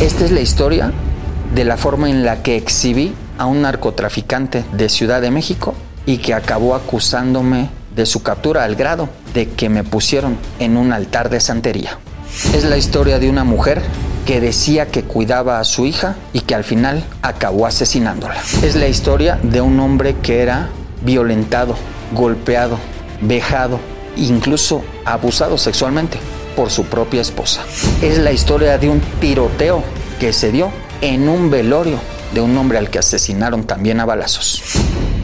Esta es la historia de la forma en la que exhibí a un narcotraficante de Ciudad de México y que acabó acusándome de su captura al grado de que me pusieron en un altar de santería. Es la historia de una mujer que decía que cuidaba a su hija y que al final acabó asesinándola. Es la historia de un hombre que era violentado, golpeado, vejado, incluso abusado sexualmente por su propia esposa. Es la historia de un tiroteo que se dio en un velorio de un hombre al que asesinaron también a balazos.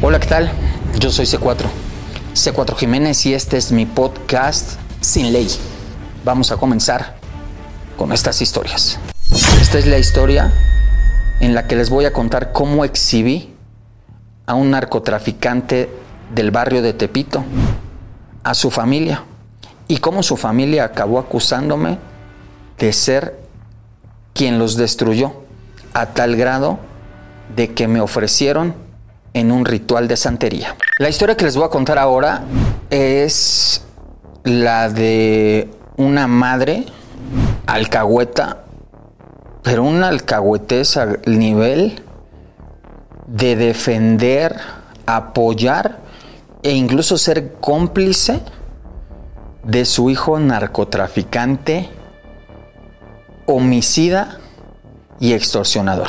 Hola, ¿qué tal? Yo soy C4. C4 Jiménez y este es mi podcast Sin Ley. Vamos a comenzar con estas historias. Esta es la historia en la que les voy a contar cómo exhibí a un narcotraficante del barrio de Tepito, a su familia, y cómo su familia acabó acusándome de ser quien los destruyó, a tal grado de que me ofrecieron en un ritual de santería. La historia que les voy a contar ahora es la de una madre alcahueta, pero una alcahuetez al nivel de defender, apoyar e incluso ser cómplice de su hijo narcotraficante, homicida y extorsionador.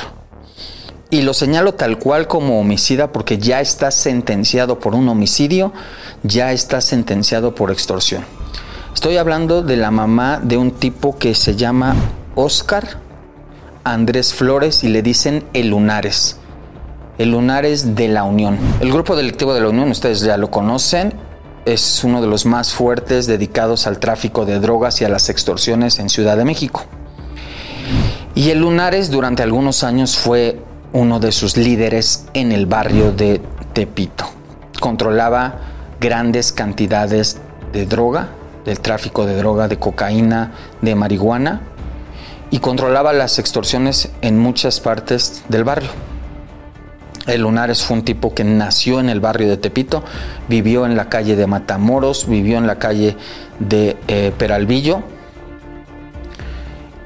Y lo señalo tal cual como homicida porque ya está sentenciado por un homicidio, ya está sentenciado por extorsión. Estoy hablando de la mamá de un tipo que se llama Oscar Andrés Flores y le dicen el Lunares. El Lunares de la Unión. El grupo delictivo de la Unión, ustedes ya lo conocen, es uno de los más fuertes dedicados al tráfico de drogas y a las extorsiones en Ciudad de México. Y el Lunares durante algunos años fue uno de sus líderes en el barrio de Tepito. Controlaba grandes cantidades de droga, del tráfico de droga, de cocaína, de marihuana y controlaba las extorsiones en muchas partes del barrio. El Lunares fue un tipo que nació en el barrio de Tepito, vivió en la calle de Matamoros, vivió en la calle de eh, Peralvillo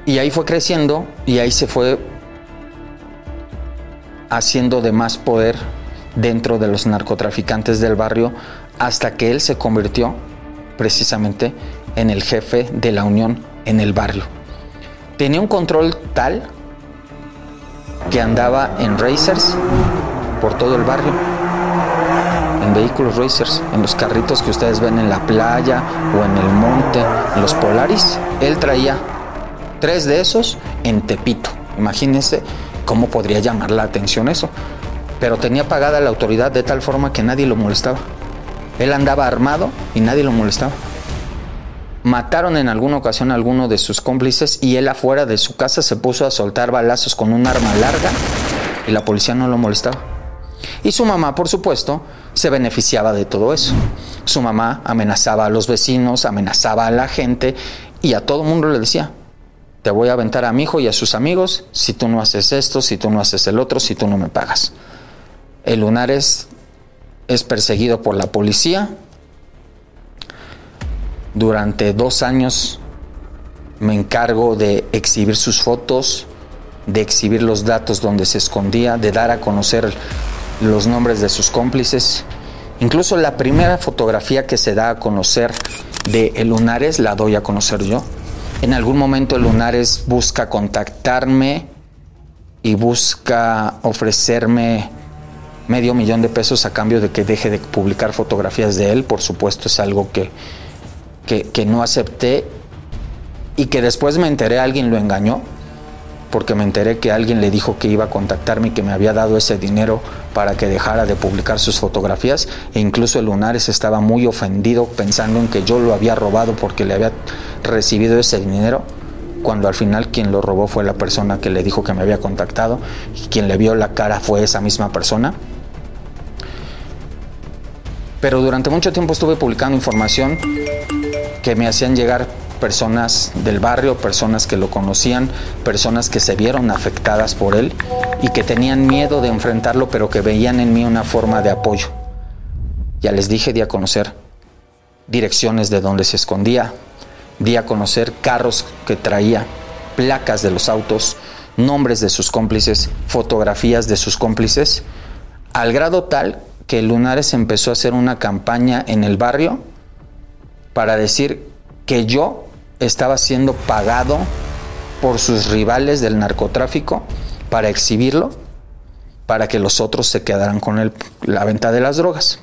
y ahí fue creciendo y ahí se fue haciendo de más poder dentro de los narcotraficantes del barrio hasta que él se convirtió precisamente en el jefe de la unión en el barrio. Tenía un control tal que andaba en racers por todo el barrio, en vehículos racers, en los carritos que ustedes ven en la playa o en el monte, en los Polaris. Él traía tres de esos en Tepito. Imagínense cómo podría llamar la atención eso. Pero tenía pagada la autoridad de tal forma que nadie lo molestaba. Él andaba armado y nadie lo molestaba. Mataron en alguna ocasión a alguno de sus cómplices y él afuera de su casa se puso a soltar balazos con un arma larga y la policía no lo molestaba. Y su mamá, por supuesto, se beneficiaba de todo eso. Su mamá amenazaba a los vecinos, amenazaba a la gente y a todo mundo le decía, te voy a aventar a mi hijo y a sus amigos si tú no haces esto, si tú no haces el otro, si tú no me pagas. El Lunares es perseguido por la policía. Durante dos años me encargo de exhibir sus fotos, de exhibir los datos donde se escondía, de dar a conocer los nombres de sus cómplices. Incluso la primera fotografía que se da a conocer de El Lunares la doy a conocer yo. En algún momento Lunares busca contactarme y busca ofrecerme medio millón de pesos a cambio de que deje de publicar fotografías de él. Por supuesto es algo que, que no acepté y que después me enteré alguien lo engañó porque me enteré que alguien le dijo que iba a contactarme y que me había dado ese dinero para que dejara de publicar sus fotografías e incluso el Lunares estaba muy ofendido pensando en que yo lo había robado porque le había recibido ese dinero cuando al final quien lo robó fue la persona que le dijo que me había contactado y quien le vio la cara fue esa misma persona. Pero durante mucho tiempo estuve publicando información que me hacían llegar personas del barrio, personas que lo conocían, personas que se vieron afectadas por él y que tenían miedo de enfrentarlo, pero que veían en mí una forma de apoyo. Ya les dije, di a conocer direcciones de donde se escondía, di a conocer carros que traía, placas de los autos, nombres de sus cómplices, fotografías de sus cómplices, al grado tal que Lunares empezó a hacer una campaña en el barrio para decir que yo estaba siendo pagado por sus rivales del narcotráfico para exhibirlo, para que los otros se quedaran con el, la venta de las drogas.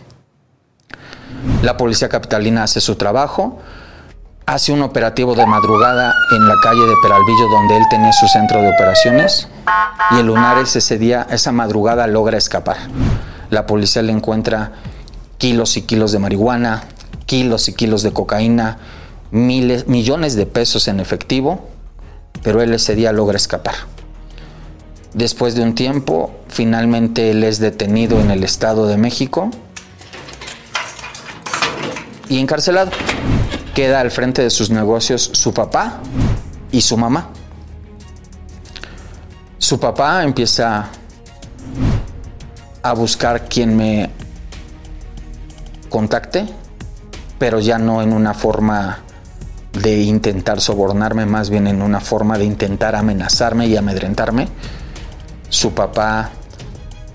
La policía capitalina hace su trabajo, hace un operativo de madrugada en la calle de Peralvillo donde él tenía su centro de operaciones y el Lunares ese día, esa madrugada logra escapar. La policía le encuentra kilos y kilos de marihuana, kilos y kilos de cocaína, miles, millones de pesos en efectivo, pero él ese día logra escapar. Después de un tiempo, finalmente él es detenido en el Estado de México y encarcelado. Queda al frente de sus negocios su papá y su mamá. Su papá empieza a buscar quien me contacte, pero ya no en una forma de intentar sobornarme, más bien en una forma de intentar amenazarme y amedrentarme. Su papá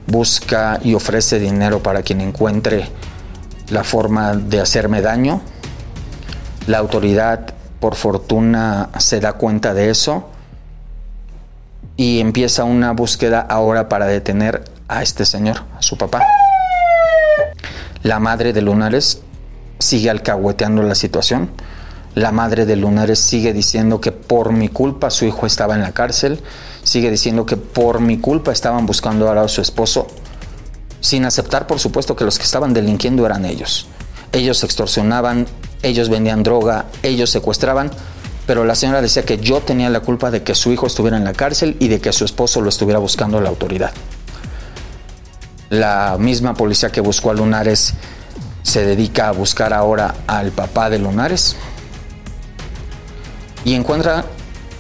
busca y ofrece dinero para quien encuentre la forma de hacerme daño. La autoridad, por fortuna, se da cuenta de eso y empieza una búsqueda ahora para detener a este señor, a su papá. La madre de Lunares sigue alcahueteando la situación la madre de Lunares sigue diciendo que por mi culpa su hijo estaba en la cárcel, sigue diciendo que por mi culpa estaban buscando ahora a su esposo, sin aceptar por supuesto que los que estaban delinquiendo eran ellos. Ellos extorsionaban, ellos vendían droga, ellos secuestraban, pero la señora decía que yo tenía la culpa de que su hijo estuviera en la cárcel y de que su esposo lo estuviera buscando la autoridad. La misma policía que buscó a Lunares se dedica a buscar ahora al papá de Lunares, y encuentra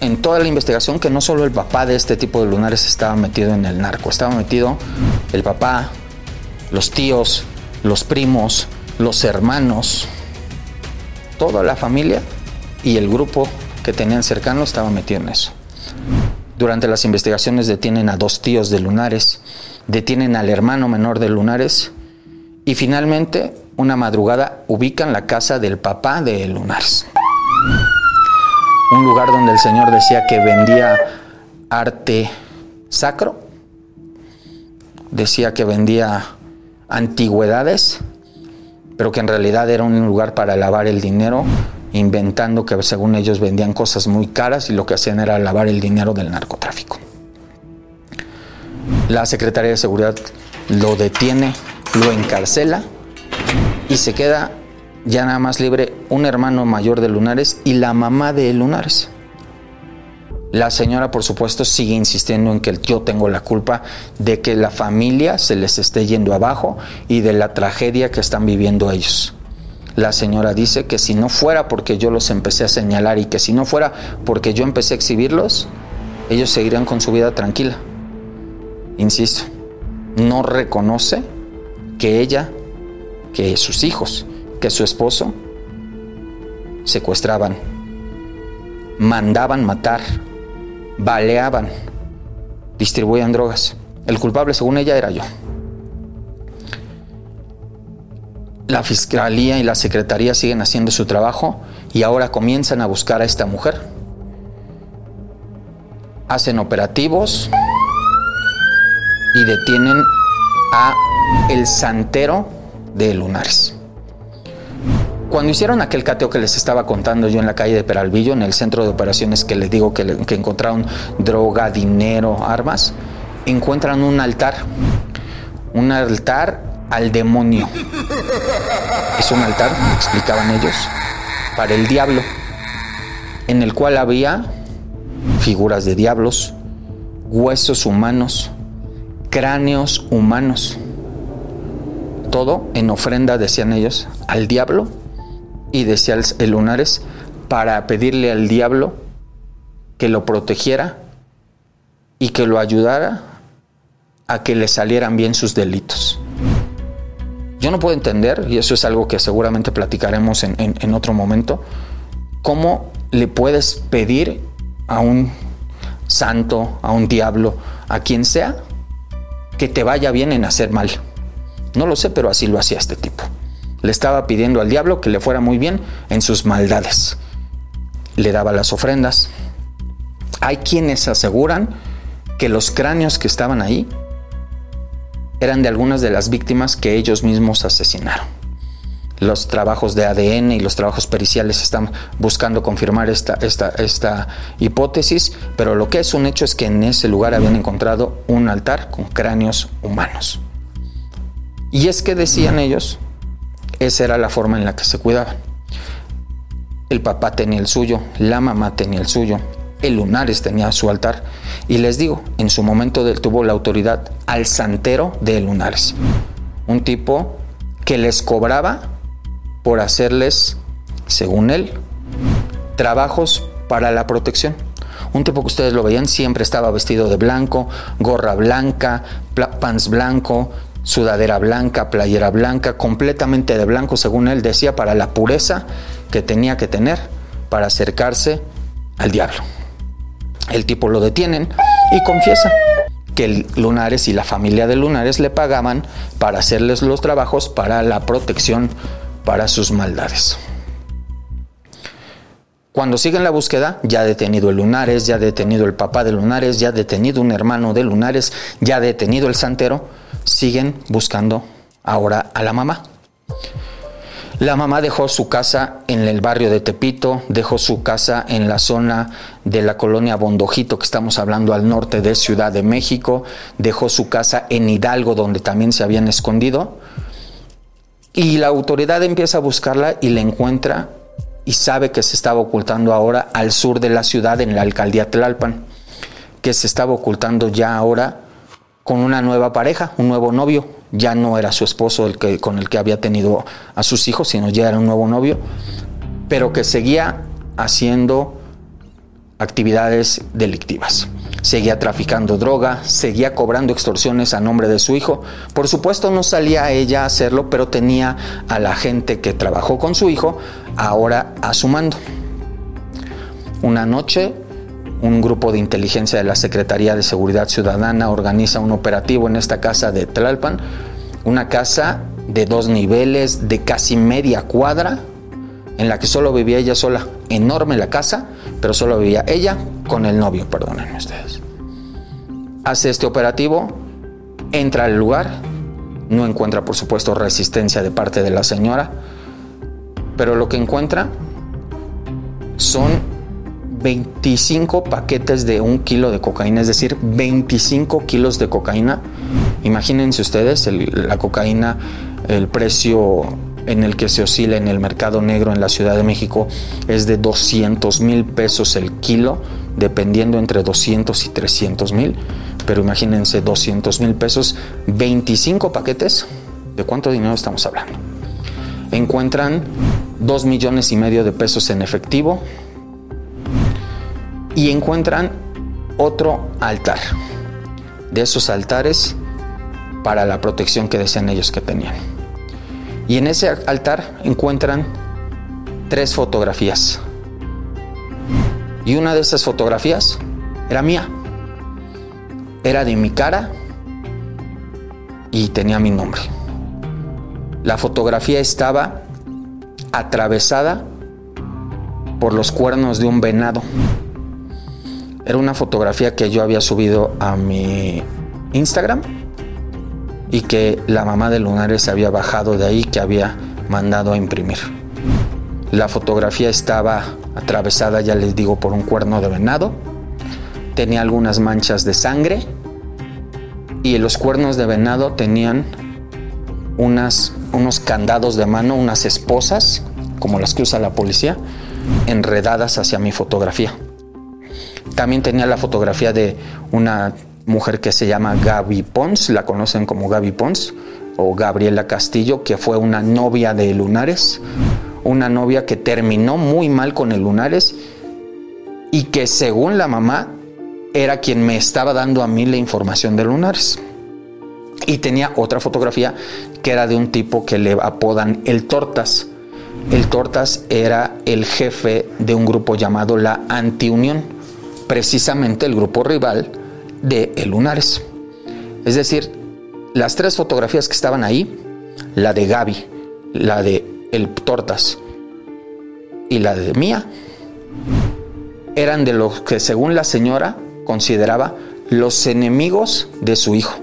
en toda la investigación que no solo el papá de este tipo de lunares estaba metido en el narco, estaba metido el papá, los tíos, los primos, los hermanos, toda la familia y el grupo que tenían cercano estaba metido en eso. Durante las investigaciones detienen a dos tíos de Lunares, detienen al hermano menor de Lunares y finalmente, una madrugada, ubican la casa del papá de Lunares un lugar donde el Señor decía que vendía arte sacro, decía que vendía antigüedades, pero que en realidad era un lugar para lavar el dinero, inventando que según ellos vendían cosas muy caras y lo que hacían era lavar el dinero del narcotráfico. La Secretaría de Seguridad lo detiene, lo encarcela y se queda ya nada más libre un hermano mayor de Lunares y la mamá de Lunares. La señora, por supuesto, sigue insistiendo en que yo tengo la culpa de que la familia se les esté yendo abajo y de la tragedia que están viviendo ellos. La señora dice que si no fuera porque yo los empecé a señalar y que si no fuera porque yo empecé a exhibirlos, ellos seguirían con su vida tranquila. Insisto, no reconoce que ella, que sus hijos, que su esposo secuestraban, mandaban matar, baleaban, distribuían drogas. El culpable, según ella, era yo. La fiscalía y la secretaría siguen haciendo su trabajo y ahora comienzan a buscar a esta mujer hacen operativos y detienen a el santero de Lunares. Cuando hicieron aquel cateo que les estaba contando yo en la calle de Peralvillo, en el centro de operaciones que les digo que, que encontraron droga, dinero, armas, encuentran un altar. Un altar al demonio. Es un altar, explicaban ellos, para el diablo, en el cual había figuras de diablos, huesos humanos, cráneos humanos. Todo en ofrenda, decían ellos, al diablo y decía el lunares para pedirle al diablo que lo protegiera y que lo ayudara a que le salieran bien sus delitos. Yo no puedo entender, y eso es algo que seguramente platicaremos en, en otro momento, cómo le puedes pedir a un santo, a un diablo, a quien sea, que te vaya bien en hacer mal. No lo sé, pero así lo hacía este tipo. Le estaba pidiendo al diablo que le fuera muy bien en sus maldades. Le daba las ofrendas. Hay quienes aseguran que los cráneos que estaban ahí eran de algunas de las víctimas que ellos mismos asesinaron. Los trabajos de ADN y los trabajos periciales están buscando confirmar esta, esta, esta hipótesis, pero lo que es un hecho es que en ese lugar habían encontrado un altar con cráneos humanos. Y es que decían ellos, esa era la forma en la que se cuidaban. El papá tenía el suyo, la mamá tenía el suyo, el Lunares tenía su altar. Y les digo, en su momento tuvo la autoridad al santero de Lunares. Un tipo que les cobraba por hacerles, según él, trabajos para la protección. Un tipo que ustedes lo veían siempre estaba vestido de blanco, gorra blanca, pants blanco, sudadera blanca, playera blanca, completamente de blanco, según él decía, para la pureza que tenía que tener para acercarse al diablo. El tipo lo detienen y confiesa que Lunares y la familia de Lunares le pagaban para hacerles los trabajos para la protección para sus maldades. Cuando siguen la búsqueda, ya detenido el Lunares, ya detenido el papá de Lunares, ya detenido un hermano de Lunares, ya detenido el santero, siguen buscando ahora a la mamá. La mamá dejó su casa en el barrio de Tepito, dejó su casa en la zona de la colonia Bondojito, que estamos hablando al norte de Ciudad de México, dejó su casa en Hidalgo, donde también se habían escondido, y la autoridad empieza a buscarla y la encuentra y sabe que se estaba ocultando ahora al sur de la ciudad, en la alcaldía Tlalpan, que se estaba ocultando ya ahora con una nueva pareja, un nuevo novio. Ya no era su esposo el que, con el que había tenido a sus hijos, sino ya era un nuevo novio, pero que seguía haciendo actividades delictivas seguía traficando droga, seguía cobrando extorsiones a nombre de su hijo. Por supuesto no salía ella a hacerlo, pero tenía a la gente que trabajó con su hijo ahora a su mando. Una noche, un grupo de inteligencia de la Secretaría de Seguridad Ciudadana organiza un operativo en esta casa de Tlalpan, una casa de dos niveles, de casi media cuadra, en la que solo vivía ella sola. Enorme la casa, pero solo vivía ella con el novio, perdónenme ustedes. Hace este operativo, entra al lugar, no encuentra por supuesto resistencia de parte de la señora, pero lo que encuentra son 25 paquetes de un kilo de cocaína, es decir, 25 kilos de cocaína. Imagínense ustedes la cocaína, el precio en el que se oscila en el mercado negro en la Ciudad de México es de 200 mil pesos el kilo, dependiendo entre 200 y 300 mil. Pero imagínense 200 mil pesos, 25 paquetes, ¿de cuánto dinero estamos hablando? Encuentran 2 millones y medio de pesos en efectivo encuentran otro altar. De esos altares para la protección que decían ellos que tenían. Y en ese altar encuentran tres fotografías. Y una de esas fotografías era mía. Era de mi cara y tenía mi nombre. La fotografía estaba atravesada por los cuernos de un venado. Era una fotografía que yo había subido a mi Instagram y que la mamá de Lunares había bajado de ahí, que había mandado a imprimir. La fotografía estaba atravesada, ya les digo, por un cuerno de venado. Tenía algunas manchas de sangre y los cuernos de venado tenían unas, unos candados de mano, unas esposas, como las que usa la policía, enredadas hacia mi fotografía. También tenía la fotografía de una mujer que se llama Gaby Pons, la conocen como Gaby Pons, o Gabriela Castillo, que fue una novia de Lunares, una novia que terminó muy mal con el Lunares y que según la mamá era quien me estaba dando a mí la información de Lunares. Y tenía otra fotografía que era de un tipo que le apodan el Tortas. El Tortas era el jefe de un grupo llamado la Antiunión, precisamente el grupo rival de El Lunares. Es decir, las tres fotografías que estaban ahí, la de Gaby, la de El Tortas y la de Mía, eran de los que según la señora consideraba los enemigos de su hijo.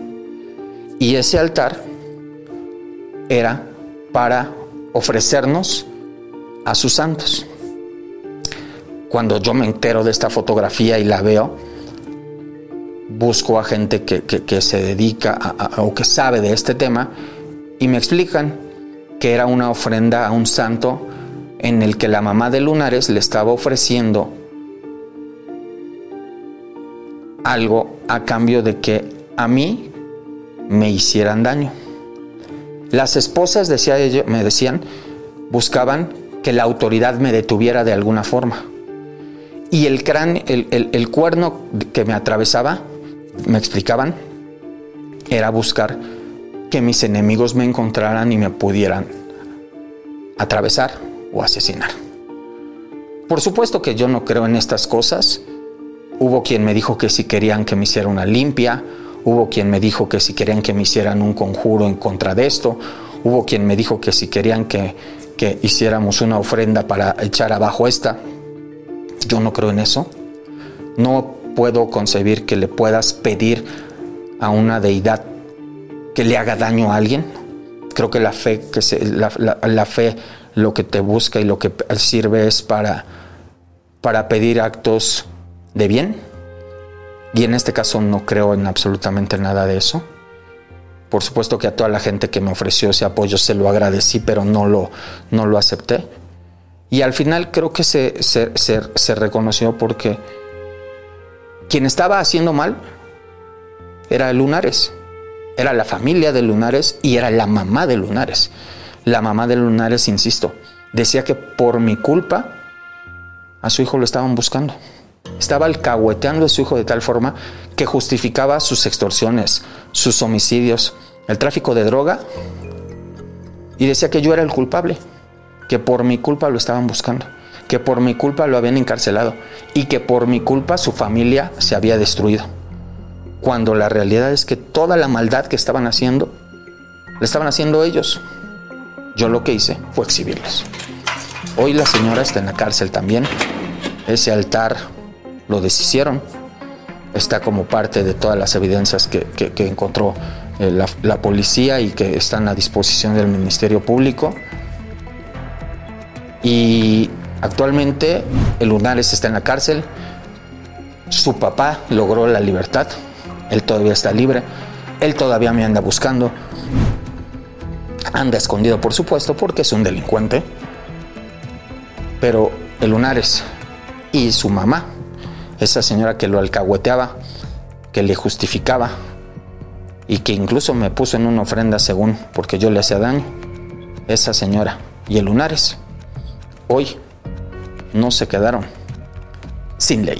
Y ese altar era para ofrecernos a sus santos. Cuando yo me entero de esta fotografía y la veo, busco a gente que, se dedica o que sabe de este tema y me explican que era una ofrenda a un santo en el que la mamá de Lunares le estaba ofreciendo algo a cambio de que a mí me hicieran daño. Las esposas, decía me decían, buscaban que la autoridad me detuviera de alguna forma. Y el, crán, el cuerno que me atravesaba me explicaban era buscar que mis enemigos me encontraran y me pudieran atravesar o asesinar. Por supuesto que yo no creo en estas cosas. Hubo quien me dijo que si querían que me hiciera una limpia, hubo quien me dijo que si querían que me hicieran un conjuro en contra de esto, hubo quien me dijo que si querían que, que hiciéramos una ofrenda para echar abajo esta. Yo no creo en eso. No puedo concebir que le puedas pedir a una deidad que le haga daño a alguien. Creo que la fe, que la, fe lo que te busca y lo que sirve es para, para pedir actos de bien. Y en este caso no creo en absolutamente nada de eso. Por supuesto que a toda la gente que me ofreció ese apoyo se lo agradecí, pero no lo, no lo acepté. Y al final creo que se, se, se reconoció porque quien estaba haciendo mal era Lunares, era la familia de Lunares y era la mamá de Lunares. La mamá de Lunares, insisto, decía que por mi culpa a su hijo lo estaban buscando. Estaba alcahueteando a su hijo de tal forma que justificaba sus extorsiones, sus homicidios, el tráfico de droga y decía que yo era el culpable, que por mi culpa lo estaban buscando que por mi culpa lo habían encarcelado y que por mi culpa su familia se había destruido. Cuando la realidad es que toda la maldad que estaban haciendo, la estaban haciendo ellos. Yo lo que hice fue exhibirlos. Hoy la señora está en la cárcel también. Ese altar lo deshicieron. Está como parte de todas las evidencias que, encontró eh, la, la policía y que están a disposición del Ministerio Público. Y Actualmente el Lunares está en la cárcel, su papá logró la libertad, él todavía está libre, él todavía me anda buscando, anda escondido por supuesto porque es un delincuente, pero el Lunares y su mamá, esa señora que lo alcahueteaba, que le justificaba y que incluso me puso en una ofrenda según porque yo le hacía daño, esa señora y el Lunares, hoy no se quedaron sin ley.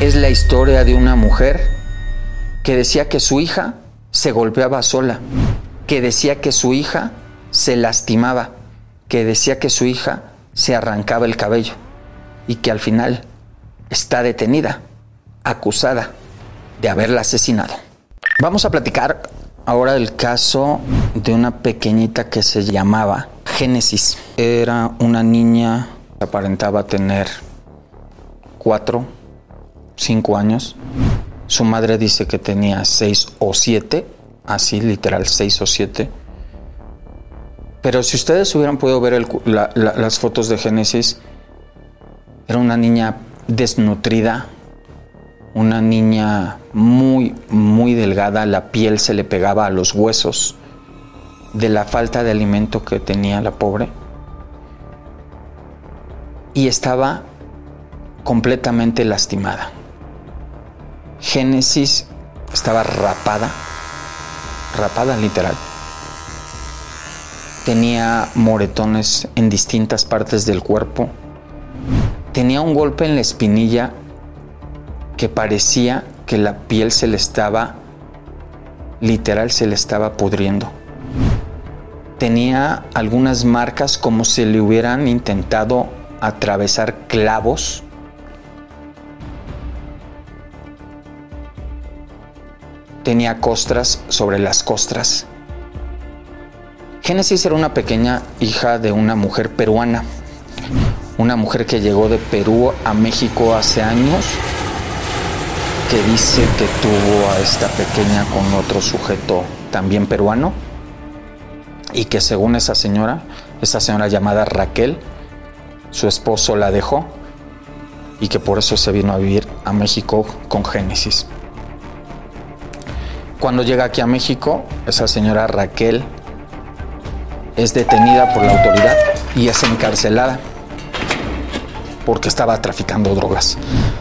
Es la historia de una mujer que decía que su hija se golpeaba sola, que decía que su hija se lastimaba, que decía que su hija se arrancaba el cabello y que al final está detenida, acusada de haberla asesinado. Vamos a platicar ahora del caso de una pequeñita que se llamaba Génesis. Era una niña, aparentaba tener cuatro, cinco años. Su madre dice que tenía seis o siete, así literal seis o siete. Pero si ustedes hubieran podido ver las fotos de Génesis, era una niña desnutrida, una niña muy, muy delgada, la piel se le pegaba a los huesos de la falta de alimento que tenía la pobre. Y estaba completamente lastimada. Génesis estaba rapada, rapada literal. Tenía moretones en distintas partes del cuerpo. Tenía un golpe en la espinilla que parecía que la piel se le estaba, literal, se le estaba pudriendo. Tenía algunas marcas como si le hubieran intentado atravesar clavos. Tenía costras sobre las costras. Génesis era una pequeña hija de una mujer peruana, una mujer que llegó de Perú a México hace años, que dice que tuvo a esta pequeña con otro sujeto también peruano y que según esa señora, esa señora llamada Raquel, su esposo la dejó y que por eso se vino a vivir a México con Génesis. Cuando llega aquí a México, esa señora Raquel es detenida por la autoridad y es encarcelada porque estaba traficando drogas.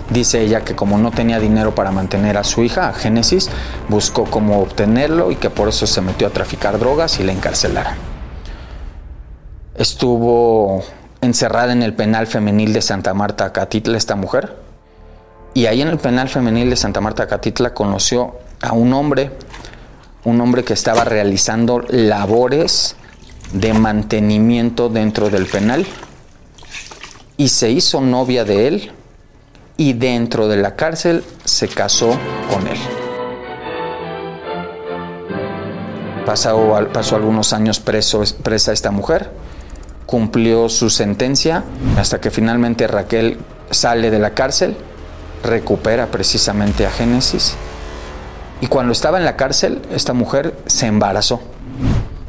Dice ella que como no tenía dinero para mantener a su hija, a Génesis, buscó cómo obtenerlo y que por eso se metió a traficar drogas y la encarcelaron. Estuvo encerrada en el penal femenil de Santa Marta, Acatitla, esta mujer. Y ahí en el penal femenil de Santa Marta, Acatitla, conoció a un hombre, un hombre que estaba realizando labores de mantenimiento dentro del penal y se hizo novia de él y dentro de la cárcel se casó con él. Pasó, pasó algunos años preso, presa esta mujer, cumplió su sentencia hasta que finalmente Raquel sale de la cárcel, recupera precisamente a Génesis y cuando estaba en la cárcel esta mujer se embarazó.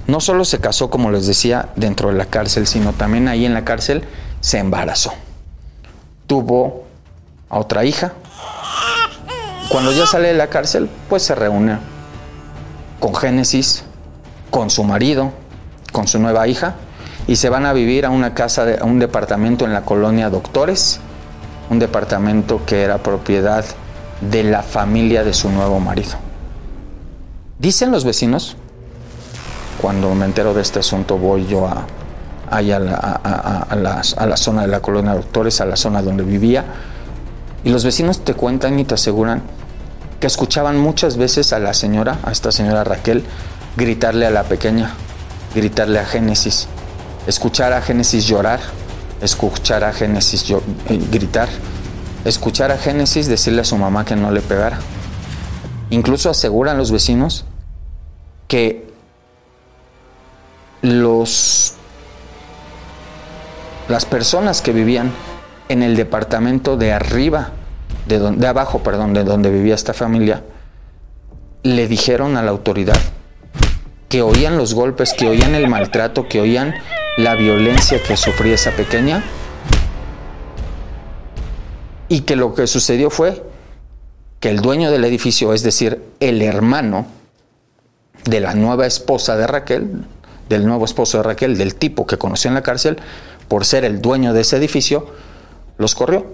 No solo se casó, como les decía, dentro de la cárcel, sino también ahí en la cárcel se embarazó. Tuvo a otra hija. Cuando ya sale de la cárcel, pues se reúne con Génesis, con su marido, con su nueva hija, y se van a vivir a una casa, a un departamento en la colonia Doctores, un departamento que era propiedad de la familia de su nuevo marido. Dicen los vecinos, cuando me entero de este asunto voy yo a, a la, a, la, la zona de la colonia Doctores, a la zona donde vivía, y los vecinos te cuentan y te aseguran que escuchaban muchas veces a la señora, a esta señora Raquel, gritarle a la pequeña, gritarle a Génesis, escuchar a Génesis llorar, escuchar a Génesis eh, gritar, escuchar a Génesis decirle a su mamá que no le pegara. Incluso aseguran los vecinos que los las personas que vivían en el departamento de arriba, de, don, de abajo, perdón, de donde vivía esta familia, le dijeron a la autoridad que oían los golpes, que oían el maltrato, que oían la violencia que sufría esa pequeña y que lo que sucedió fue que el dueño del edificio, es decir, el hermano de la nueva esposa de Raquel, del nuevo esposo de Raquel, del tipo que conoció en la cárcel, por ser el dueño de ese edificio, los corrió.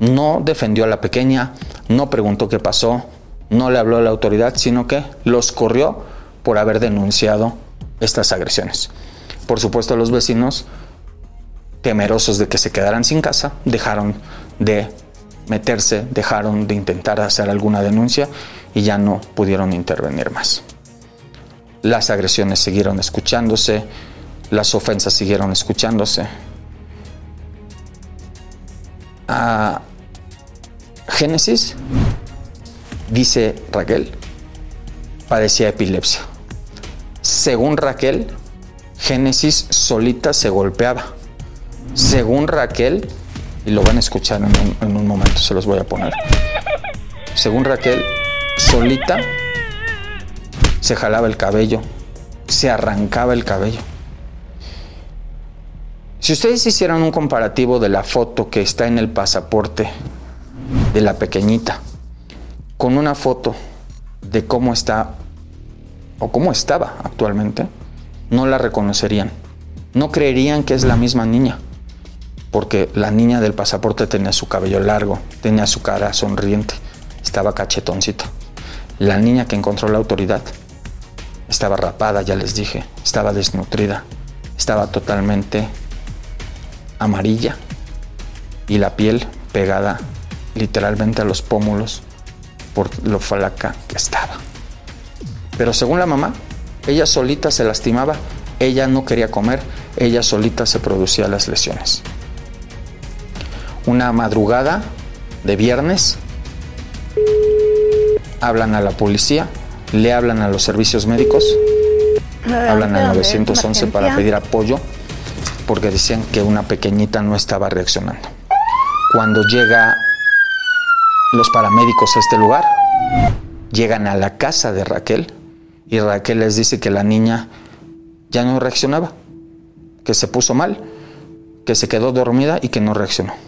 No defendió a la pequeña, no preguntó qué pasó, no le habló a la autoridad, sino que los corrió por haber denunciado estas agresiones. Por supuesto, los vecinos, temerosos de que se quedaran sin casa, dejaron de meterse, dejaron de intentar hacer alguna denuncia y ya no pudieron intervenir más. Las agresiones siguieron escuchándose, las ofensas siguieron escuchándose. A Génesis, dice Raquel, padecía epilepsia. Según Raquel, Génesis solita se golpeaba. Según Raquel, y lo van a escuchar en un, en un momento, se los voy a poner. Según Raquel, solita se jalaba el cabello, se arrancaba el cabello. Si ustedes hicieran un comparativo de la foto que está en el pasaporte de la pequeñita con una foto de cómo está o cómo estaba actualmente, no la reconocerían. No creerían que es la misma niña, porque la niña del pasaporte tenía su cabello largo, tenía su cara sonriente, estaba cachetoncita. La niña que encontró la autoridad estaba rapada, ya les dije, estaba desnutrida, estaba totalmente amarilla y la piel pegada literalmente a los pómulos por lo flaca que estaba. Pero según la mamá, ella solita se lastimaba, ella no quería comer, ella solita se producía las lesiones. Una madrugada de viernes, hablan a la policía, le hablan a los servicios médicos, hablan al 911 para pedir apoyo porque decían que una pequeñita no estaba reaccionando. Cuando llega los paramédicos a este lugar, llegan a la casa de Raquel y Raquel les dice que la niña ya no reaccionaba, que se puso mal, que se quedó dormida y que no reaccionó.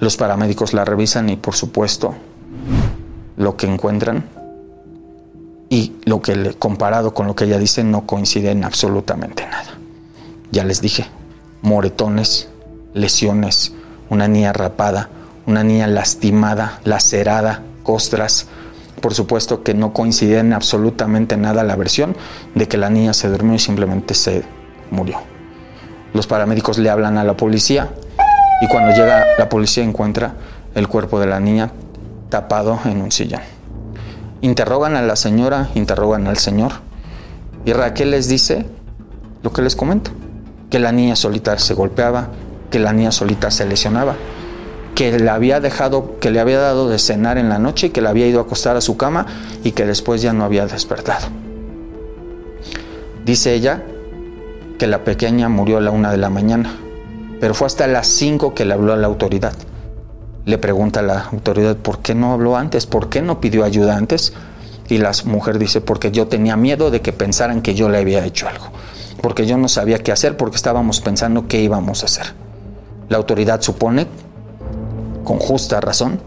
Los paramédicos la revisan y por supuesto lo que encuentran y lo que comparado con lo que ella dice no coincide en absolutamente nada. Ya les dije, moretones, lesiones, una niña rapada, una niña lastimada, lacerada, costras. Por supuesto que no coincide en absolutamente nada la versión de que la niña se durmió y simplemente se murió. Los paramédicos le hablan a la policía y cuando llega la policía encuentra el cuerpo de la niña tapado en un sillón. Interrogan a la señora, interrogan al señor y Raquel les dice lo que les comento que la niña solita se golpeaba, que la niña solita se lesionaba, que le había dejado, que le había dado de cenar en la noche y que le había ido a acostar a su cama y que después ya no había despertado. Dice ella que la pequeña murió a la una de la mañana, pero fue hasta las cinco que le habló a la autoridad. Le pregunta a la autoridad por qué no habló antes, por qué no pidió ayuda antes. Y la mujer dice, porque yo tenía miedo de que pensaran que yo le había hecho algo porque yo no sabía qué hacer, porque estábamos pensando qué íbamos a hacer. La autoridad supone, con justa razón,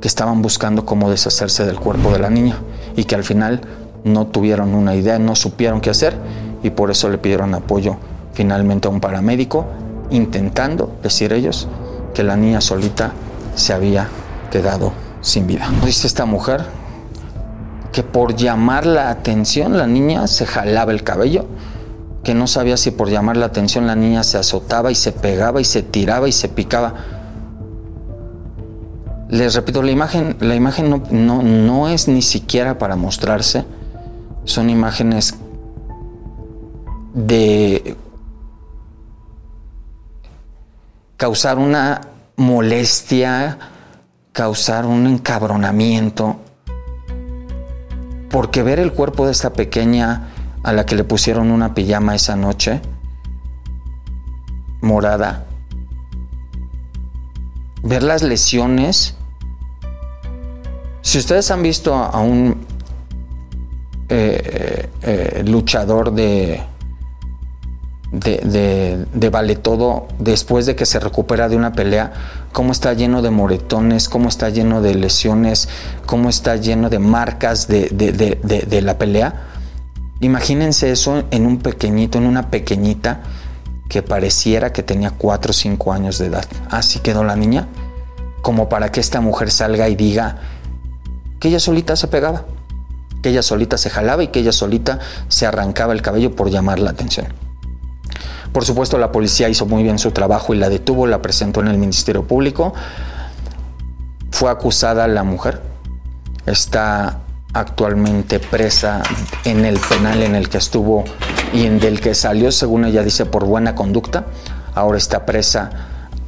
que estaban buscando cómo deshacerse del cuerpo de la niña y que al final no tuvieron una idea, no supieron qué hacer y por eso le pidieron apoyo finalmente a un paramédico, intentando, decir ellos, que la niña solita se había quedado sin vida. Dice esta mujer que por llamar la atención la niña se jalaba el cabello que no sabía si por llamar la atención la niña se azotaba y se pegaba y se tiraba y se picaba. Les repito, la imagen, la imagen no, no, no es ni siquiera para mostrarse. Son imágenes de causar una molestia, causar un encabronamiento, porque ver el cuerpo de esta pequeña a la que le pusieron una pijama esa noche, morada, ver las lesiones. Si ustedes han visto a un eh, eh, luchador de, de, de, Vale Todo, después de que se recupera de una pelea, cómo está lleno de moretones, cómo está lleno de lesiones, cómo está lleno de marcas de, de la pelea. Imagínense eso en un pequeñito, en una pequeñita que pareciera que tenía 4 o 5 años de edad. Así quedó la niña, como para que esta mujer salga y diga que ella solita se pegaba, que ella solita se jalaba y que ella solita se arrancaba el cabello por llamar la atención. Por supuesto, la policía hizo muy bien su trabajo y la detuvo, la presentó en el Ministerio Público. Fue acusada la mujer. Está actualmente presa en el penal en el que estuvo y en del que salió, según ella dice, por buena conducta. Ahora está presa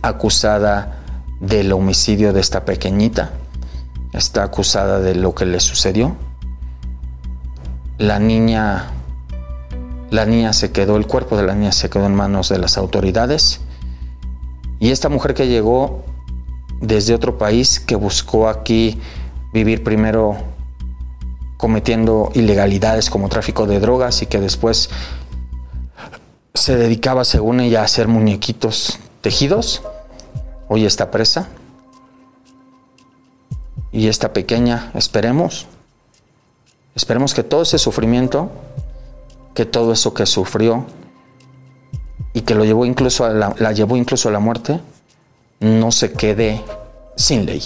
acusada del homicidio de esta pequeñita. Está acusada de lo que le sucedió. La niña la niña se quedó, el cuerpo de la niña se quedó en manos de las autoridades. Y esta mujer que llegó desde otro país, que buscó aquí vivir primero cometiendo ilegalidades como tráfico de drogas y que después se dedicaba, según ella, a hacer muñequitos tejidos, hoy está presa. Y esta pequeña, esperemos, esperemos que todo ese sufrimiento que todo eso que sufrió y que lo llevó incluso a la, la llevó incluso a la muerte no se quede sin ley.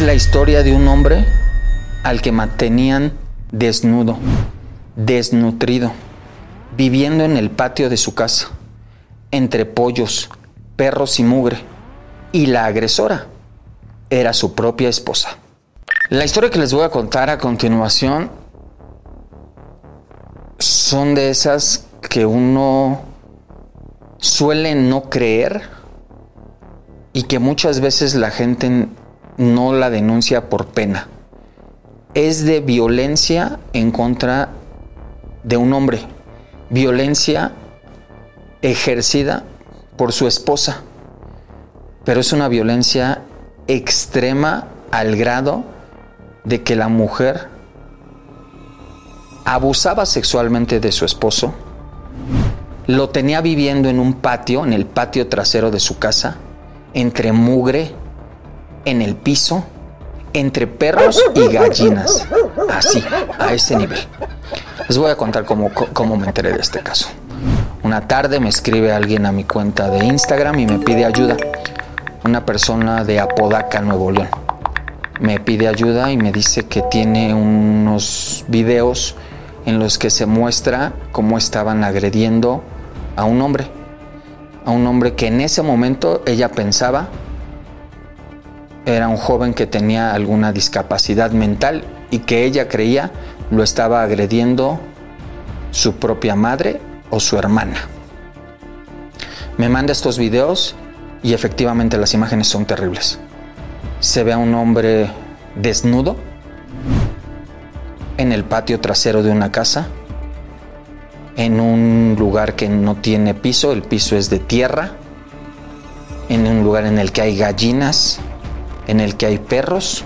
Es la historia de un hombre al que mantenían desnudo, desnutrido, viviendo en el patio de su casa, entre pollos, perros y mugre. Y la agresora era su propia esposa. La historia que les voy a contar a continuación son de esas que uno suele no creer y que muchas veces la gente no la denuncia por pena. Es de violencia en contra de un hombre, violencia ejercida por su esposa, pero es una violencia extrema al grado de que la mujer abusaba sexualmente de su esposo, lo tenía viviendo en un patio, en el patio trasero de su casa, entre mugre, en el piso, entre perros y gallinas. Así, a ese nivel. Les voy a contar cómo, cómo me enteré de este caso. Una tarde me escribe alguien a mi cuenta de Instagram y me pide ayuda. Una persona de Apodaca, Nuevo León. Me pide ayuda y me dice que tiene unos videos en los que se muestra cómo estaban agrediendo a un hombre a un hombre que en ese momento ella pensaba era un joven que tenía alguna discapacidad mental y que ella creía lo estaba agrediendo su propia madre o su hermana. Me manda estos videos y efectivamente las imágenes son terribles. Se ve a un hombre desnudo en el patio trasero de una casa en un lugar que no tiene piso, el piso es de tierra, en un lugar en el que hay gallinas, en el que hay perros,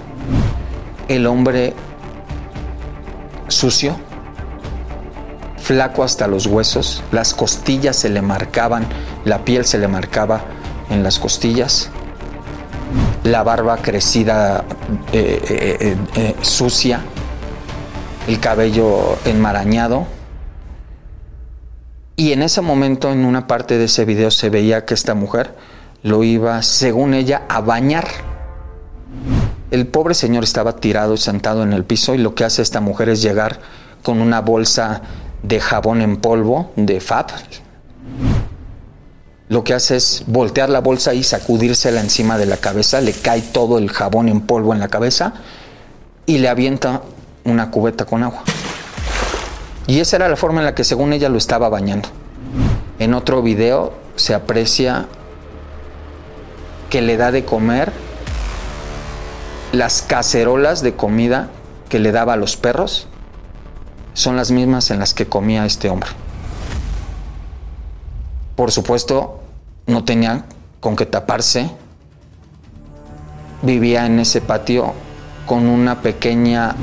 el hombre sucio, flaco hasta los huesos, las costillas se le marcaban, la piel se le marcaba en las costillas, la barba crecida eh, eh, eh, sucia, el cabello enmarañado, Y en ese momento, en una parte de ese video, se veía que esta mujer lo iba, según ella, a bañar. El pobre señor estaba tirado, sentado en el piso, y lo que hace esta mujer es llegar con una bolsa de jabón en polvo, de FAB. Lo que hace es voltear la bolsa y sacudírsela encima de la cabeza, le cae todo el jabón en polvo en la cabeza y le avienta una cubeta con agua. Y esa era la forma en la que según ella lo estaba bañando. En otro video se aprecia que le da de comer las cacerolas de comida que le daba a los perros son las mismas en las que comía este hombre. Por supuesto, no tenía con qué taparse. Vivía en ese patio con una pequeña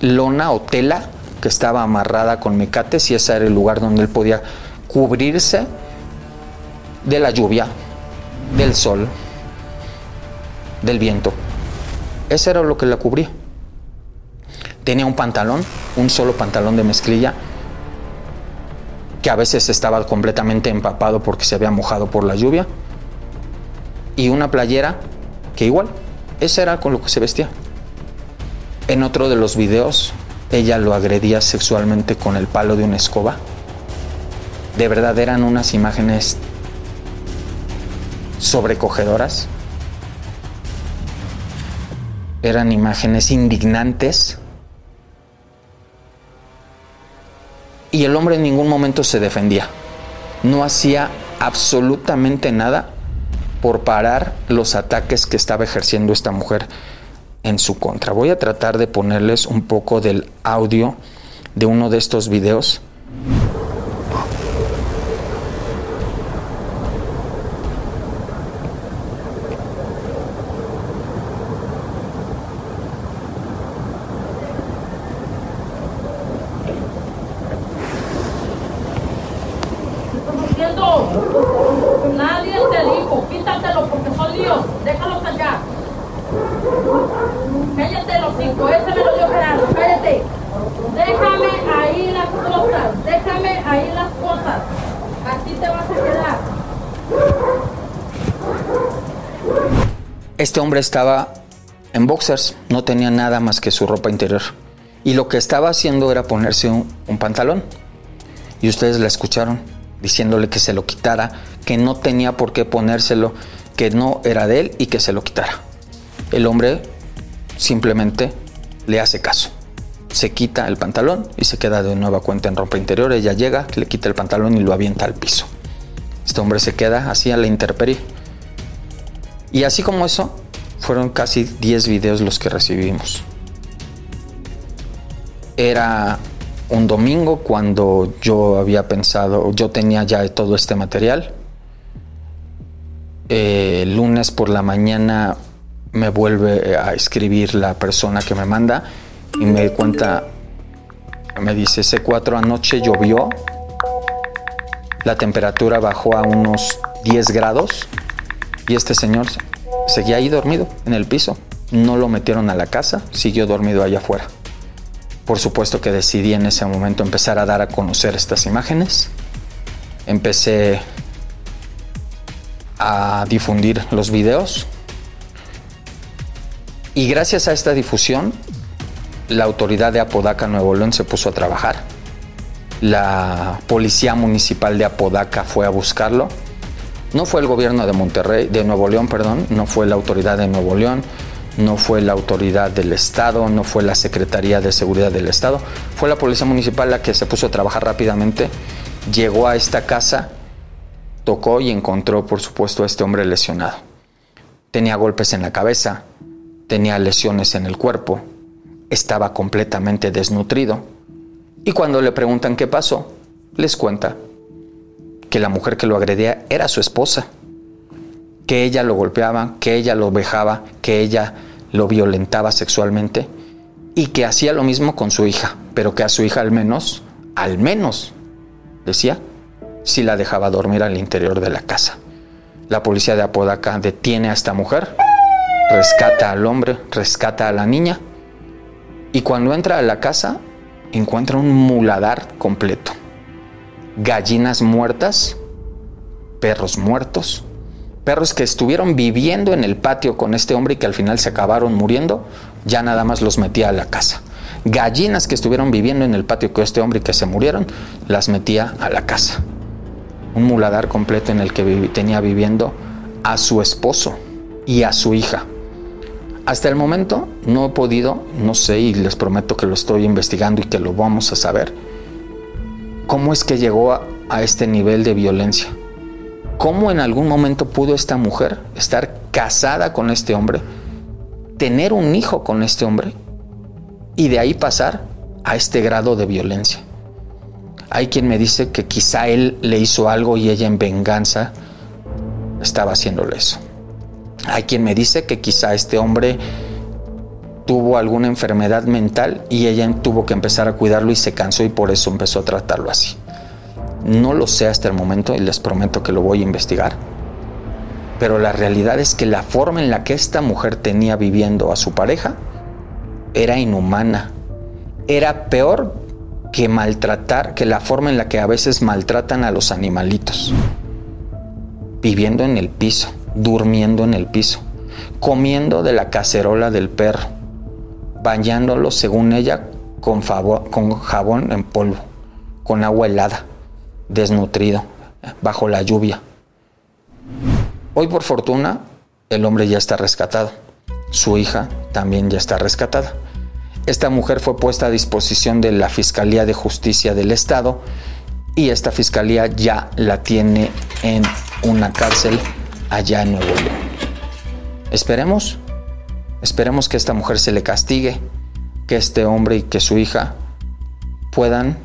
lona o tela que estaba amarrada con mecates y ese era el lugar donde él podía cubrirse de la lluvia, del sol, del viento. Ese era lo que la cubría. Tenía un pantalón, un solo pantalón de mezclilla, que a veces estaba completamente empapado porque se había mojado por la lluvia, y una playera que igual, ese era con lo que se vestía. En otro de los videos, ella lo agredía sexualmente con el palo de una escoba. De verdad eran unas imágenes sobrecogedoras. Eran imágenes indignantes. Y el hombre en ningún momento se defendía. No hacía absolutamente nada por parar los ataques que estaba ejerciendo esta mujer en su contra. Voy a tratar de ponerles un poco del audio de uno de estos videos. Nadie te dijo, quítatelo porque son líos, déjalos allá. Cállate los cinco, ese me lo dio Gerardo, cállate. Déjame ahí las cosas, déjame ahí las cosas. Así te vas a quedar. Este estaba en boxers, no tenía nada más que su ropa interior. Y lo que estaba haciendo era ponerse un, un pantalón. Y ustedes la escucharon diciéndole que se lo quitara, que no tenía por qué ponérselo, que no era de él y que se lo quitara. El hombre simplemente le hace caso. Se quita el pantalón y se queda de nueva cuenta en ropa interior. Ella llega, le quita el pantalón y lo avienta al piso. Este hombre se queda así a la intemperie. Y así como eso, fueron casi 10 videos los que recibimos. Era un domingo cuando yo había pensado, yo tenía ya todo este material. Eh, lunes por la mañana me vuelve a escribir la persona que me manda y me cuenta, me dice, C4 anoche llovió, la temperatura bajó a unos 10 grados y este señor seguía ahí dormido en el piso. No lo metieron a la casa, siguió dormido allá afuera. Por supuesto que decidí en ese momento empezar a dar a conocer estas imágenes. Empecé a difundir los videos. Y gracias a esta difusión, la autoridad de Apodaca, Nuevo León, se puso a trabajar. La policía municipal de Apodaca fue a buscarlo. No fue el gobierno de Monterrey, de Nuevo León, perdón, no fue la autoridad de Nuevo León, no fue la autoridad del Estado, no fue la Secretaría de Seguridad del Estado, fue la Policía Municipal la que se puso a trabajar rápidamente, llegó a esta casa, tocó y encontró, por supuesto, a este hombre lesionado. Tenía golpes en la cabeza, tenía lesiones en el cuerpo, estaba completamente desnutrido. Y cuando le preguntan qué pasó, les cuenta que la mujer que lo agredía era su esposa que ella lo golpeaba, que ella lo vejaba, que ella lo violentaba sexualmente y que hacía lo mismo con su hija, pero que a su hija al menos, al menos, decía, si la dejaba dormir al interior de la casa. La policía de Apodaca detiene a esta mujer, rescata al hombre, rescata a la niña y cuando entra a la casa encuentra un muladar completo. Gallinas muertas, perros muertos, perros que estuvieron viviendo en el patio con este hombre y que al final se acabaron muriendo, ya nada más los metía a la casa. Gallinas que estuvieron viviendo en el patio con este hombre y que se murieron, las metía a la casa. Un muladar completo en el que tenía viviendo a su esposo y a su hija. Hasta el momento no he podido, no sé, y les prometo que lo estoy investigando y que lo vamos a saber, cómo es que llegó a, este nivel de violencia. ¿Cómo en algún momento pudo esta mujer estar casada con este hombre, tener un hijo con este hombre y de ahí pasar a este grado de violencia? Hay quien me dice que quizá él le hizo algo y ella en venganza estaba haciéndole eso. Hay quien me dice que quizá este hombre tuvo alguna enfermedad mental y ella tuvo que empezar a cuidarlo y se cansó y por eso empezó a tratarlo así. No lo sé hasta el momento y les prometo que lo voy a investigar. Pero la realidad es que la forma en la que esta mujer tenía viviendo a su pareja era inhumana. Era peor que maltratar, que la forma en la que a veces maltratan a los animalitos. Viviendo en el piso durmiendo en el piso, comiendo de la cacerola del perro, bañándolo, según ella, con, jabón en polvo, con agua helada, desnutrido, bajo la lluvia. Hoy, por fortuna, el hombre ya está rescatado. Su hija también ya está rescatada. Esta mujer fue puesta a disposición de la Fiscalía de Justicia del Estado y esta fiscalía ya la tiene en una cárcel allá en Nuevo León. Esperemos, esperemos que esta mujer se le castigue, que este hombre y que su hija puedan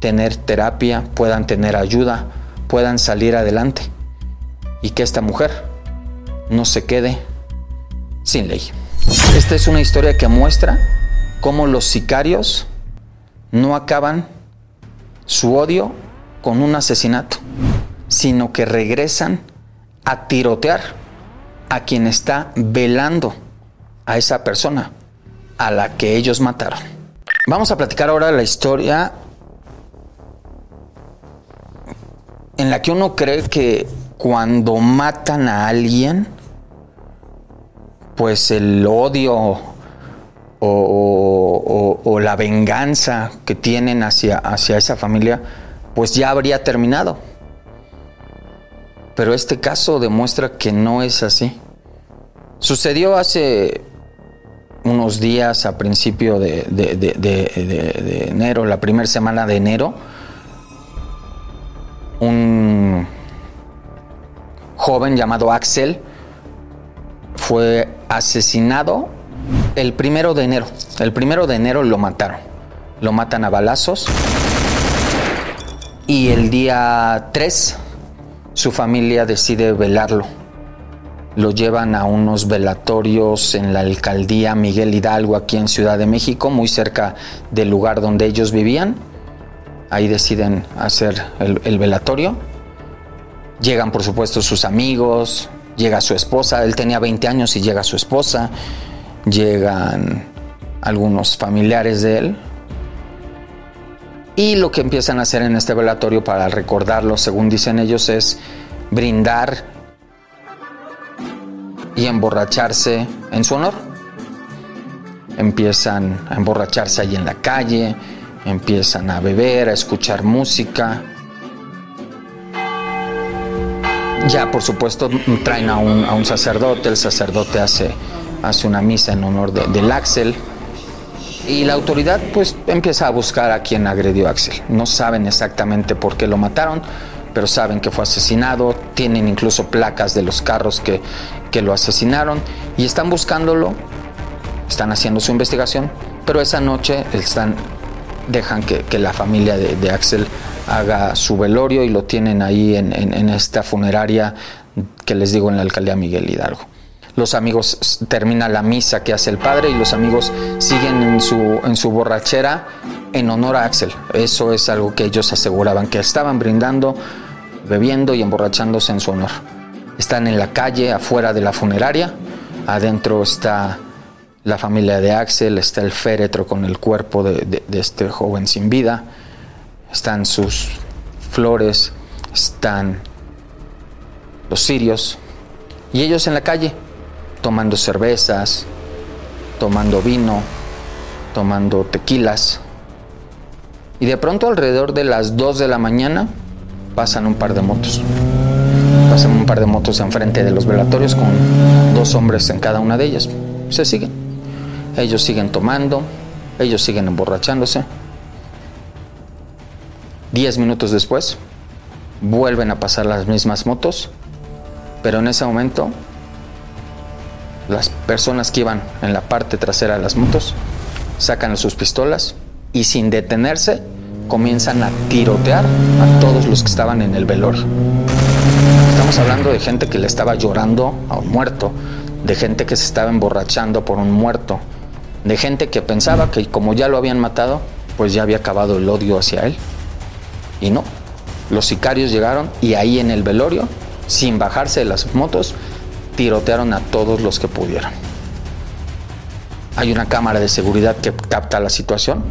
tener terapia, puedan tener ayuda, puedan salir adelante y que esta mujer no se quede sin ley. Esta es una historia que muestra cómo los sicarios no acaban su odio con un asesinato, sino que regresan a tirotear a quien está velando a esa persona a la que ellos mataron. Vamos a platicar ahora la historia en la que uno cree que cuando matan a alguien, pues el odio o, la venganza que tienen hacia, hacia esa familia, pues ya habría terminado. Pero este caso demuestra que no es así. Sucedió hace unos días a principio de, enero, la primera semana de enero, un joven llamado Axel fue asesinado el primero de enero. El primero de enero lo mataron. Lo matan a balazos. Y el día 3 su familia decide velarlo. Lo llevan a unos velatorios en la alcaldía Miguel Hidalgo, aquí en Ciudad de México, muy cerca del lugar donde ellos vivían. Ahí deciden hacer el, velatorio. Llegan, por supuesto, sus amigos, llega su esposa, él tenía 20 años y llega su esposa, llegan algunos familiares de él, y lo que empiezan a hacer en este velatorio para recordarlo, según dicen ellos, es brindar y emborracharse en su honor. Empiezan a emborracharse ahí en la calle, empiezan a beber, a escuchar música. Ya, por supuesto, traen a un, sacerdote, el sacerdote hace, hace una misa en honor de, del Axel y la autoridad pues empieza a buscar a quien agredió a Axel. No saben exactamente por qué lo mataron, pero saben que fue asesinado, tienen incluso placas de los carros que, que lo asesinaron y están buscándolo, están haciendo su investigación, pero esa noche están, dejan que, la familia de, Axel haga su velorio y lo tienen ahí en, en esta funeraria que les digo en la alcaldía Miguel Hidalgo los amigos termina la misa que hace el padre y los amigos siguen en su, en su borrachera en honor a Axel. Eso es algo que ellos aseguraban, que estaban brindando, bebiendo y emborrachándose en su honor. Están en la calle, afuera de la funeraria, adentro está la familia de Axel, está el féretro con el cuerpo de, este joven sin vida, están sus flores, están los sirios y ellos en la calle tomando cervezas, tomando vino, tomando tequilas. Y de pronto alrededor de las 2 de la mañana pasan un par de motos. Pasan un par de motos enfrente de los velatorios con dos hombres en cada una de ellas. Se siguen. Ellos siguen tomando, ellos siguen emborrachándose. Diez minutos después, vuelven a pasar las mismas motos, pero en ese momento las personas que iban en la parte trasera de las motos sacan sus pistolas y sin detenerse comienzan a tirotear a todos los que estaban en el velorio. Estamos hablando de gente que le estaba llorando a un muerto, de gente que se estaba emborrachando por un muerto, de gente que pensaba que como ya lo habían matado, pues ya había acabado el odio hacia él. Y no, los sicarios llegaron y ahí en el velorio, sin bajarse de las motos, tirotearon a todos los que pudieron. Hay una cámara de seguridad que capta la situación.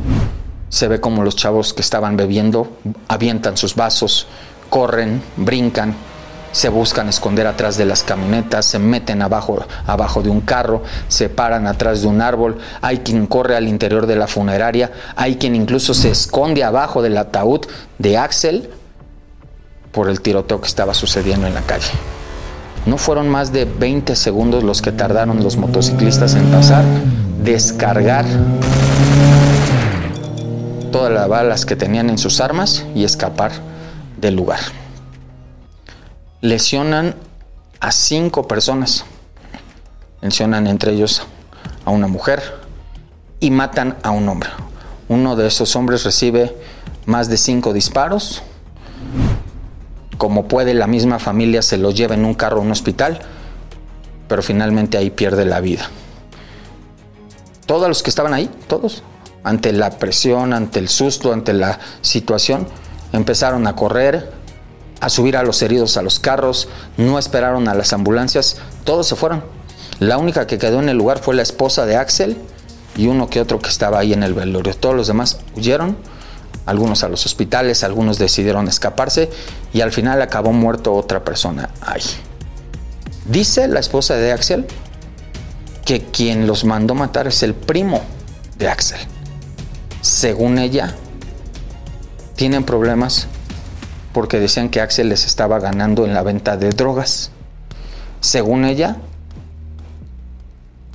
Se ve como los chavos que estaban bebiendo avientan sus vasos, corren, brincan, se buscan esconder atrás de las camionetas, se meten abajo, abajo de un carro, se paran atrás de un árbol, hay quien corre al interior de la funeraria, hay quien incluso se esconde abajo del ataúd de Axel por el tiroteo que estaba sucediendo en la calle. No fueron más de 20 segundos los que tardaron los motociclistas en pasar, descargar todas las balas que tenían en sus armas y escapar del lugar. Lesionan a cinco personas. Mencionan entre ellos a una mujer y matan a un hombre. Uno de esos hombres recibe más de cinco disparos como puede la misma familia se lo lleva en un carro a un hospital, pero finalmente ahí pierde la vida. Todos los que estaban ahí, todos, ante la presión, ante el susto, ante la situación, empezaron a correr, a subir a los heridos a los carros, no esperaron a las ambulancias, todos se fueron. La única que quedó en el lugar fue la esposa de Axel y uno que otro que estaba ahí en el velorio. Todos los demás huyeron algunos a los hospitales, algunos decidieron escaparse y al final acabó muerto otra persona ahí. Dice la esposa de Axel que quien los mandó matar es el primo de Axel. Según ella, tienen problemas porque decían que Axel les estaba ganando en la venta de drogas. Según ella,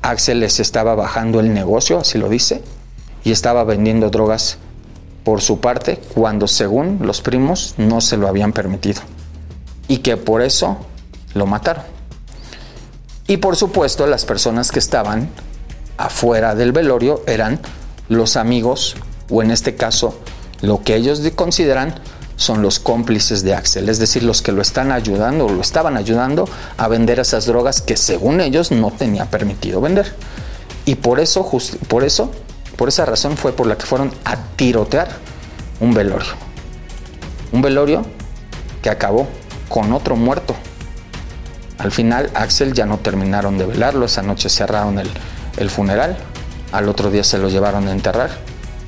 Axel les estaba bajando el negocio, así lo dice, y estaba vendiendo drogas por su parte cuando según los primos no se lo habían permitido y que por eso lo mataron. Y por supuesto las personas que estaban afuera del velorio eran los amigos o en este caso lo que ellos consideran son los cómplices de Axel, es decir, los que lo están ayudando o lo estaban ayudando a vender esas drogas que según ellos no tenía permitido vender. Y por eso, por eso por esa razón fue por la que fueron a tirotear un velorio. Un velorio que acabó con otro muerto. Al final, Axel ya no terminaron de velarlo. Esa noche cerraron el, el funeral. Al otro día se lo llevaron a enterrar.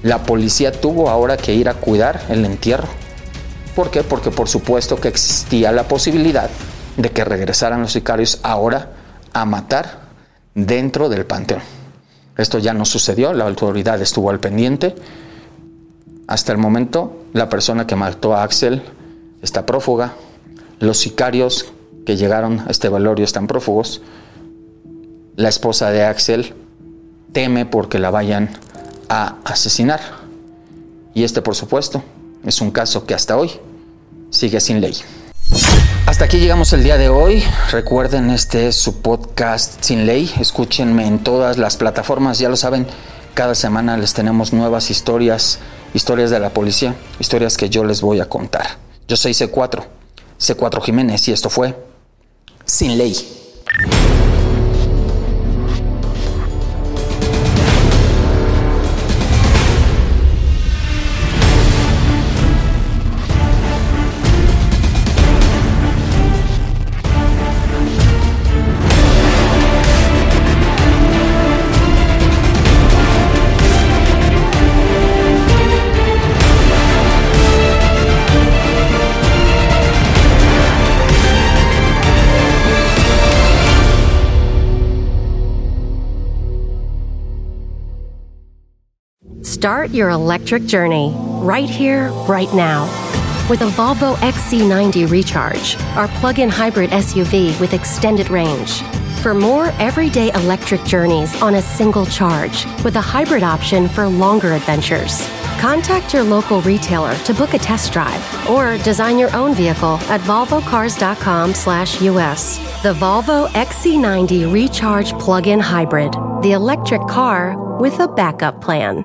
La policía tuvo ahora que ir a cuidar el entierro. ¿Por qué? Porque por supuesto que existía la posibilidad de que regresaran los sicarios ahora a matar dentro del panteón. Esto ya no sucedió, la autoridad estuvo al pendiente. Hasta el momento, la persona que mató a Axel está prófuga. Los sicarios que llegaron a este velorio están prófugos. La esposa de Axel teme porque la vayan a asesinar. Y este, por supuesto, es un caso que hasta hoy sigue sin ley. Hasta aquí llegamos el día de hoy. Recuerden, este es su podcast Sin Ley. Escúchenme en todas las plataformas, ya lo saben. Cada semana les tenemos nuevas historias, historias de la policía, historias que yo les voy a contar. Yo soy C4, C4 Jiménez y esto fue Sin Ley. Start your electric journey right here, right now. With a Volvo XC90 Recharge, our plug in hybrid SUV with extended range. For more everyday electric journeys on a single charge, with a hybrid option for longer adventures. Contact your local retailer to book a test drive or design your own vehicle at volvocars.com/us. The Volvo XC90 Recharge Plug-in Hybrid, the electric car with a backup plan.